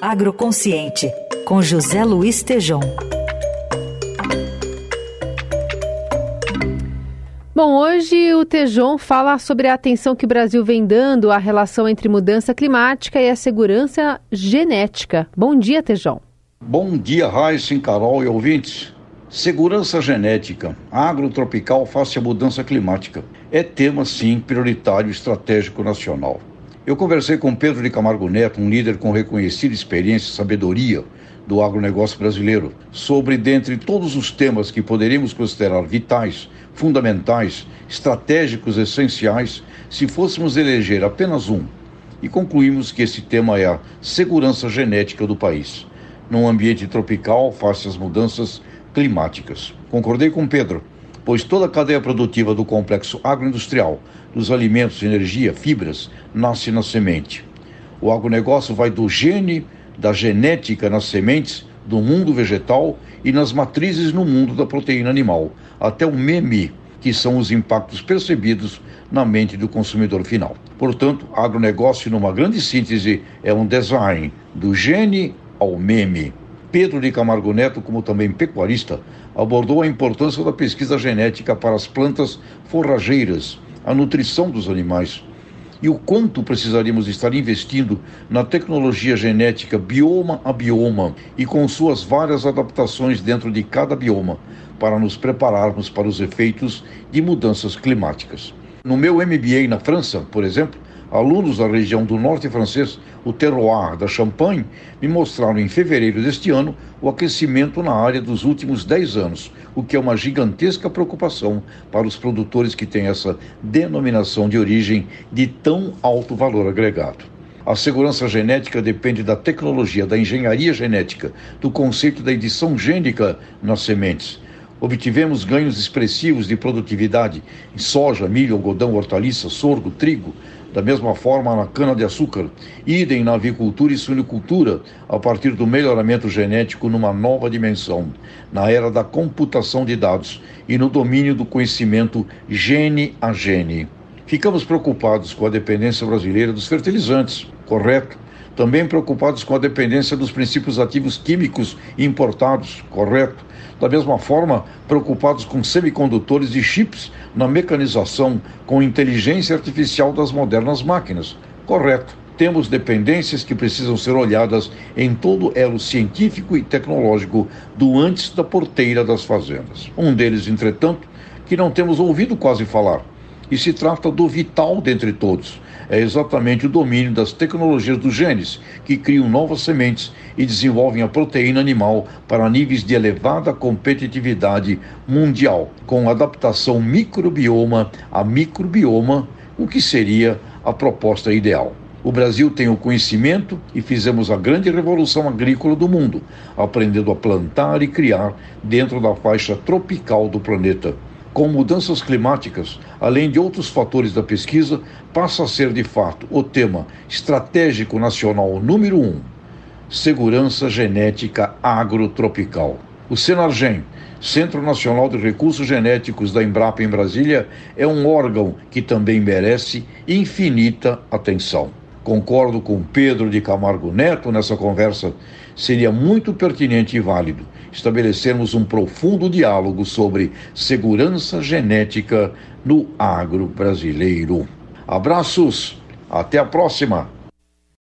Agroconsciente, com José Luiz Tejom. Bom, hoje o Tejon fala sobre a atenção que o Brasil vem dando à relação entre mudança climática e a segurança genética. Bom dia, Tejon. Bom dia, Raíssa, Carol e ouvintes. Segurança genética, agrotropical face à mudança climática. É tema, sim, prioritário estratégico nacional. Eu conversei com Pedro de Camargo Neto, um líder com reconhecida experiência e sabedoria do agronegócio brasileiro, sobre, dentre todos os temas que poderíamos considerar vitais, fundamentais, estratégicos, essenciais, se fôssemos eleger apenas um. E concluímos que esse tema é a segurança genética do país, num ambiente tropical face às mudanças climáticas. Concordei com Pedro pois toda a cadeia produtiva do complexo agroindustrial, dos alimentos, energia, fibras, nasce na semente. O agronegócio vai do gene, da genética nas sementes, do mundo vegetal e nas matrizes no mundo da proteína animal, até o meme, que são os impactos percebidos na mente do consumidor final. Portanto, agronegócio, numa grande síntese, é um design do gene ao meme. Pedro de Camargo Neto, como também pecuarista, abordou a importância da pesquisa genética para as plantas forrageiras, a nutrição dos animais e o quanto precisaríamos estar investindo na tecnologia genética bioma a bioma e com suas várias adaptações dentro de cada bioma para nos prepararmos para os efeitos de mudanças climáticas. No meu MBA na França, por exemplo, alunos da região do norte francês, o terroir da Champagne, me mostraram em fevereiro deste ano o aquecimento na área dos últimos 10 anos, o que é uma gigantesca preocupação para os produtores que têm essa denominação de origem de tão alto valor agregado. A segurança genética depende da tecnologia, da engenharia genética, do conceito da edição gênica nas sementes. Obtivemos ganhos expressivos de produtividade em soja, milho, algodão, hortaliça, sorgo, trigo, da mesma forma, na cana-de-açúcar, idem na avicultura e suinicultura, a partir do melhoramento genético numa nova dimensão, na era da computação de dados e no domínio do conhecimento gene a gene. Ficamos preocupados com a dependência brasileira dos fertilizantes, correto? Também preocupados com a dependência dos princípios ativos químicos importados, correto? Da mesma forma, preocupados com semicondutores e chips na mecanização, com inteligência artificial das modernas máquinas. Correto. Temos dependências que precisam ser olhadas em todo elo científico e tecnológico do antes da porteira das fazendas. Um deles, entretanto, que não temos ouvido quase falar, e se trata do vital dentre todos. É exatamente o domínio das tecnologias dos genes, que criam novas sementes e desenvolvem a proteína animal para níveis de elevada competitividade mundial, com adaptação microbioma a microbioma, o que seria a proposta ideal. O Brasil tem o conhecimento e fizemos a grande revolução agrícola do mundo, aprendendo a plantar e criar dentro da faixa tropical do planeta com mudanças climáticas, além de outros fatores da pesquisa, passa a ser de fato o tema estratégico nacional número um: segurança genética agrotropical. O Senargem, Centro Nacional de Recursos Genéticos da Embrapa em Brasília, é um órgão que também merece infinita atenção. Concordo com Pedro de Camargo Neto nessa conversa. Seria muito pertinente e válido estabelecermos um profundo diálogo sobre segurança genética no agro brasileiro. Abraços, até a próxima!